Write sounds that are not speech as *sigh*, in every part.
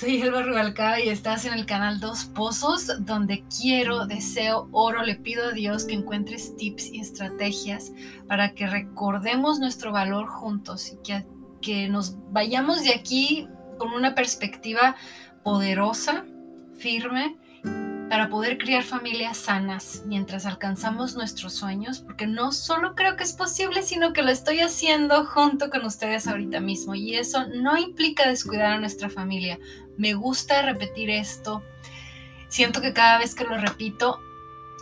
Soy Elba Rubalcaba y estás en el canal Dos Pozos, donde quiero, deseo, oro, le pido a Dios que encuentres tips y estrategias para que recordemos nuestro valor juntos y que, que nos vayamos de aquí con una perspectiva poderosa, firme para poder criar familias sanas mientras alcanzamos nuestros sueños, porque no solo creo que es posible, sino que lo estoy haciendo junto con ustedes ahorita mismo. Y eso no implica descuidar a nuestra familia. Me gusta repetir esto. Siento que cada vez que lo repito,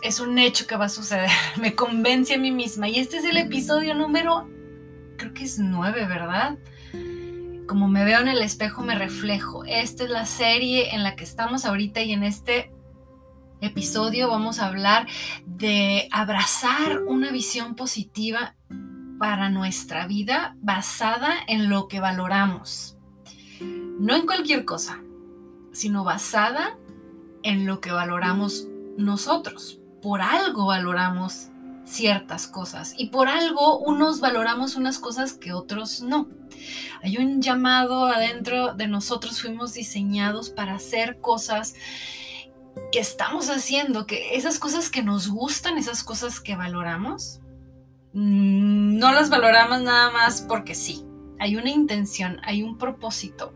es un hecho que va a suceder. *laughs* Me convence a mí misma. Y este es el episodio número, creo que es nueve, ¿verdad? Como me veo en el espejo, me reflejo. Esta es la serie en la que estamos ahorita y en este episodio vamos a hablar de abrazar una visión positiva para nuestra vida basada en lo que valoramos. No en cualquier cosa, sino basada en lo que valoramos nosotros. Por algo valoramos ciertas cosas y por algo unos valoramos unas cosas que otros no. Hay un llamado adentro de nosotros, fuimos diseñados para hacer cosas que estamos haciendo, que esas cosas que nos gustan, esas cosas que valoramos, mm, no las valoramos nada más porque sí. Hay una intención, hay un propósito.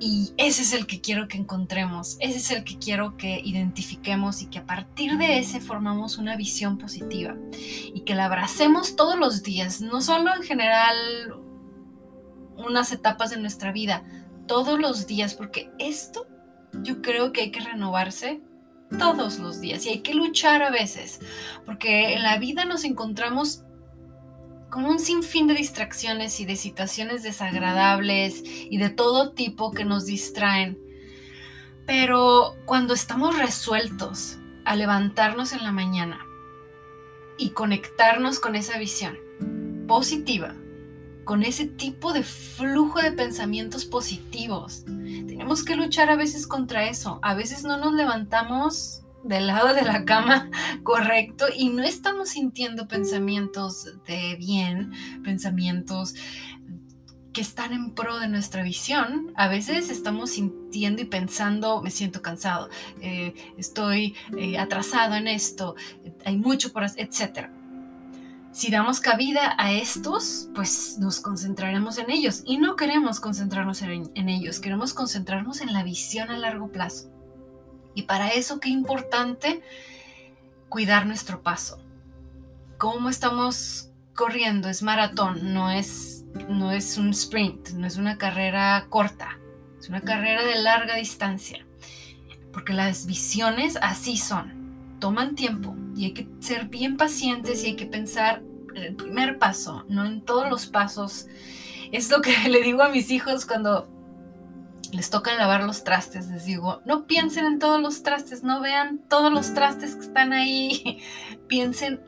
Y ese es el que quiero que encontremos, ese es el que quiero que identifiquemos y que a partir de ese formamos una visión positiva y que la abracemos todos los días, no solo en general unas etapas de nuestra vida, todos los días, porque esto yo creo que hay que renovarse todos los días y hay que luchar a veces, porque en la vida nos encontramos con un sinfín de distracciones y de situaciones desagradables y de todo tipo que nos distraen. Pero cuando estamos resueltos a levantarnos en la mañana y conectarnos con esa visión positiva, con ese tipo de flujo de pensamientos positivos. Tenemos que luchar a veces contra eso. A veces no nos levantamos del lado de la cama *laughs* correcto y no estamos sintiendo pensamientos de bien, pensamientos que están en pro de nuestra visión. A veces estamos sintiendo y pensando, me siento cansado, eh, estoy eh, atrasado en esto, hay mucho por hacer, etcétera si damos cabida a estos, pues nos concentraremos en ellos. Y no queremos concentrarnos en, ellos, queremos concentrarnos en la visión a largo plazo. Y para eso, qué importante cuidar nuestro paso. ¿Cómo estamos corriendo? Es maratón, no es, no es un sprint, no es una carrera corta, es una carrera de larga distancia. Porque las visiones así son toman tiempo y hay que ser bien pacientes y hay que pensar en el primer paso, no en todos los pasos. Es lo que *laughs* le digo a mis hijos cuando les toca lavar los trastes. Les digo, no piensen en todos los trastes, no vean todos los trastes que están ahí. *laughs* Piensen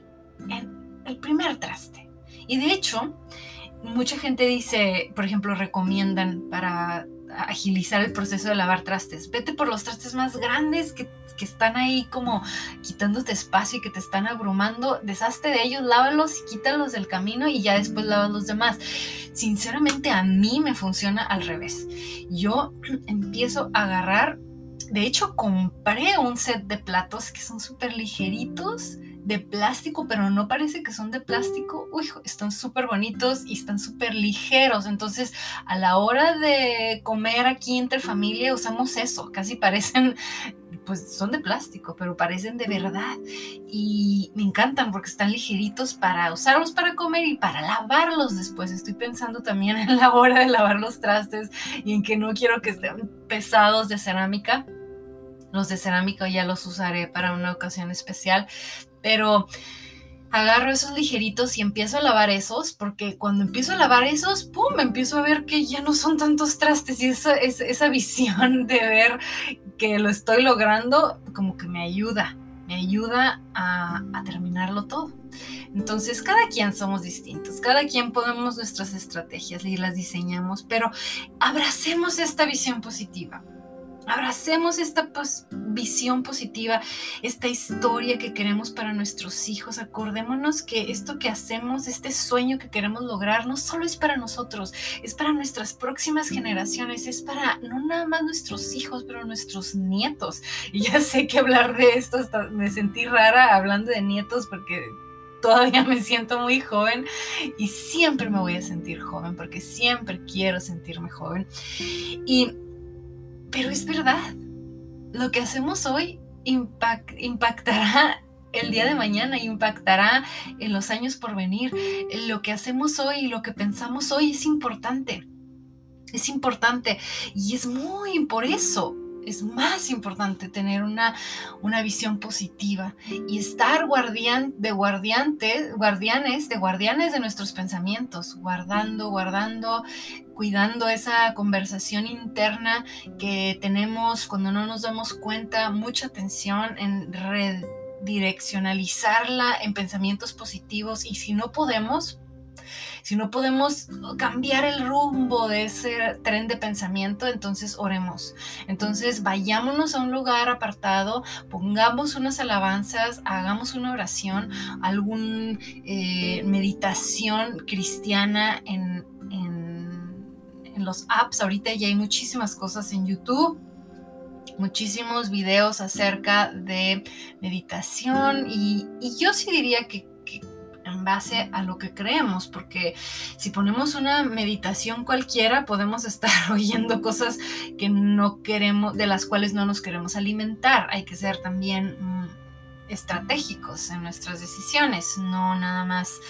en el primer traste. Y de hecho, mucha gente dice, por ejemplo, recomiendan para agilizar el proceso de lavar trastes. Vete por los trastes más grandes que, están ahí como quitándote espacio y que te están abrumando. Deshazte de ellos, lávalos y quítalos del camino y ya después lavas los demás. Sinceramente a mí me funciona al revés. Yo *clears throat* empiezo a agarrar, de hecho compré un set de platos que son súper ligeritos de plástico, pero no parece que son de plástico. Uy, están súper bonitos y están súper ligeros. Entonces, a la hora de comer aquí entre familia, usamos eso. Casi parecen, pues son de plástico, pero parecen de verdad. Y me encantan porque están ligeritos para usarlos para comer y para lavarlos después. Estoy pensando también *laughs* en la hora de lavar los trastes y en que no quiero que estén pesados de cerámica. Los de cerámica ya los usaré para una ocasión especial, pero agarro esos ligeritos y empiezo a lavar esos, porque cuando empiezo a lavar esos, ¡pum!, empiezo a ver que ya no son tantos trastes y esa, esa *laughs* visión de ver que lo estoy logrando, como que me ayuda, me ayuda a, a terminarlo todo. Entonces, cada quien somos distintos, cada quien ponemos nuestras estrategias y las diseñamos, pero abracemos esta visión positiva Abracemos esta visión positiva, esta historia que queremos para nuestros hijos. Acordémonos que esto que hacemos, este sueño que queremos lograr, no solo es para nosotros, es para nuestras próximas generaciones, es para no nada más nuestros hijos, pero nuestros nietos. Y ya sé que hablar de esto, hasta me sentí rara hablando de nietos porque todavía me siento muy joven y siempre me voy a sentir joven porque siempre quiero sentirme joven. Y pero es verdad, lo que hacemos hoy impactará el día de mañana, impactará en los años por venir. Lo que hacemos hoy y lo que pensamos hoy es importante. Es importante y es muy por eso es más importante tener una, una visión positiva y estar guardián de guardiantes, guardianes, de guardianes de nuestros pensamientos, guardando, guardando, cuidando esa conversación interna que tenemos cuando no nos damos cuenta, mucha atención en redireccionalizarla en pensamientos positivos y si no podemos, si no podemos cambiar el rumbo de ese tren de pensamiento, entonces oremos. Entonces vayámonos a un lugar apartado, pongamos unas alabanzas, hagamos una oración, alguna eh, meditación cristiana en, en los apps. Ahorita ya hay muchísimas cosas en YouTube muchísimos videos acerca de meditación y, y, yo sí diría que en base a lo que creemos, porque si ponemos una meditación cualquiera, podemos estar *laughs* oyendo cosas que no queremos, de las cuales no nos queremos alimentar. Hay que ser también mm, estratégicos en nuestras decisiones, no nada más,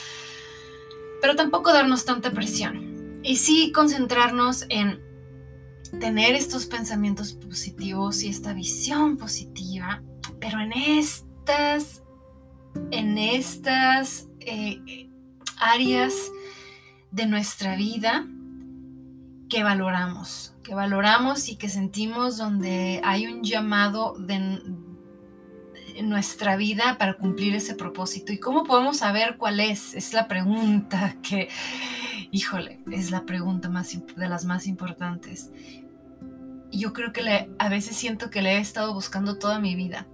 pero tampoco darnos tanta presión. Y sí concentrarnos en tener estos pensamientos positivos y esta visión positiva, pero en estas en estas eh, áreas de nuestra vida que valoramos, que valoramos y que sentimos donde hay un llamado de, en nuestra vida para cumplir ese propósito. ¿Y cómo podemos saber cuál es? Es la pregunta que, híjole, es la pregunta más de las más importantes. Yo creo que a veces siento que le he estado buscando toda mi vida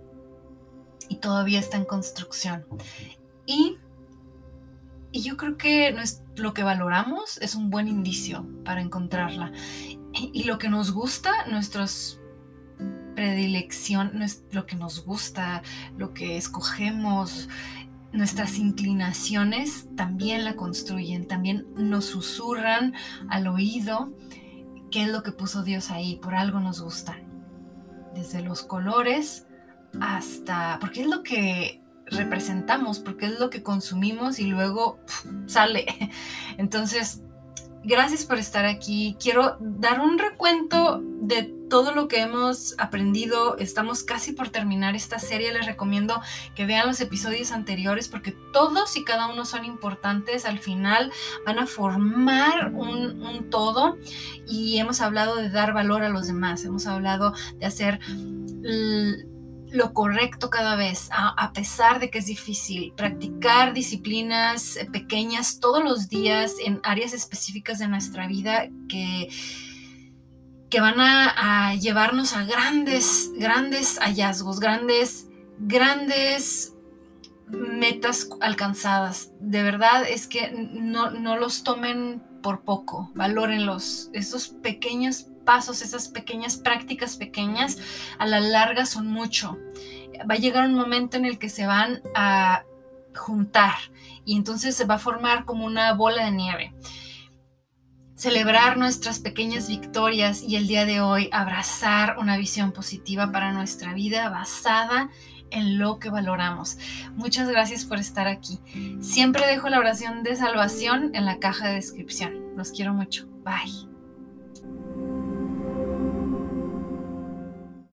y todavía está en construcción. Y, y yo creo que lo que valoramos es un buen indicio para encontrarla. Y, lo que nos gusta, nuestras predilección, lo que nos gusta, lo que escogemos, nuestras inclinaciones también la construyen, también nos susurran al oído qué es lo que puso Dios ahí, por algo nos gusta. Desde los colores hasta, porque es lo que representamos, porque es lo que consumimos y luego sale. *laughs* Entonces, gracias por estar aquí. Quiero dar un recuento de todo lo que hemos aprendido. Estamos casi por terminar esta serie. Les recomiendo que vean los episodios anteriores porque todos y cada uno son importantes. Al final van a formar un, un todo y hemos hablado de dar valor a los demás. Hemos hablado de hacer lo correcto cada vez, a, pesar de que es difícil. Practicar disciplinas eh, pequeñas todos los días en áreas específicas de nuestra vida que, que van a, llevarnos a grandes, grandes hallazgos, grandes, grandes metas alcanzadas. De verdad es que no, no los tomen por poco, valórenlos. Esos pequeños pasos, esas pequeñas prácticas pequeñas, a la larga son mucho. Va a llegar un momento en el que se van a juntar y entonces se va a formar como una bola de nieve. Celebrar nuestras pequeñas victorias y el día de hoy abrazar una visión positiva para nuestra vida basada en lo que valoramos. Muchas gracias por estar aquí. Siempre dejo la oración de salvación en la caja de descripción. Los quiero mucho. Bye.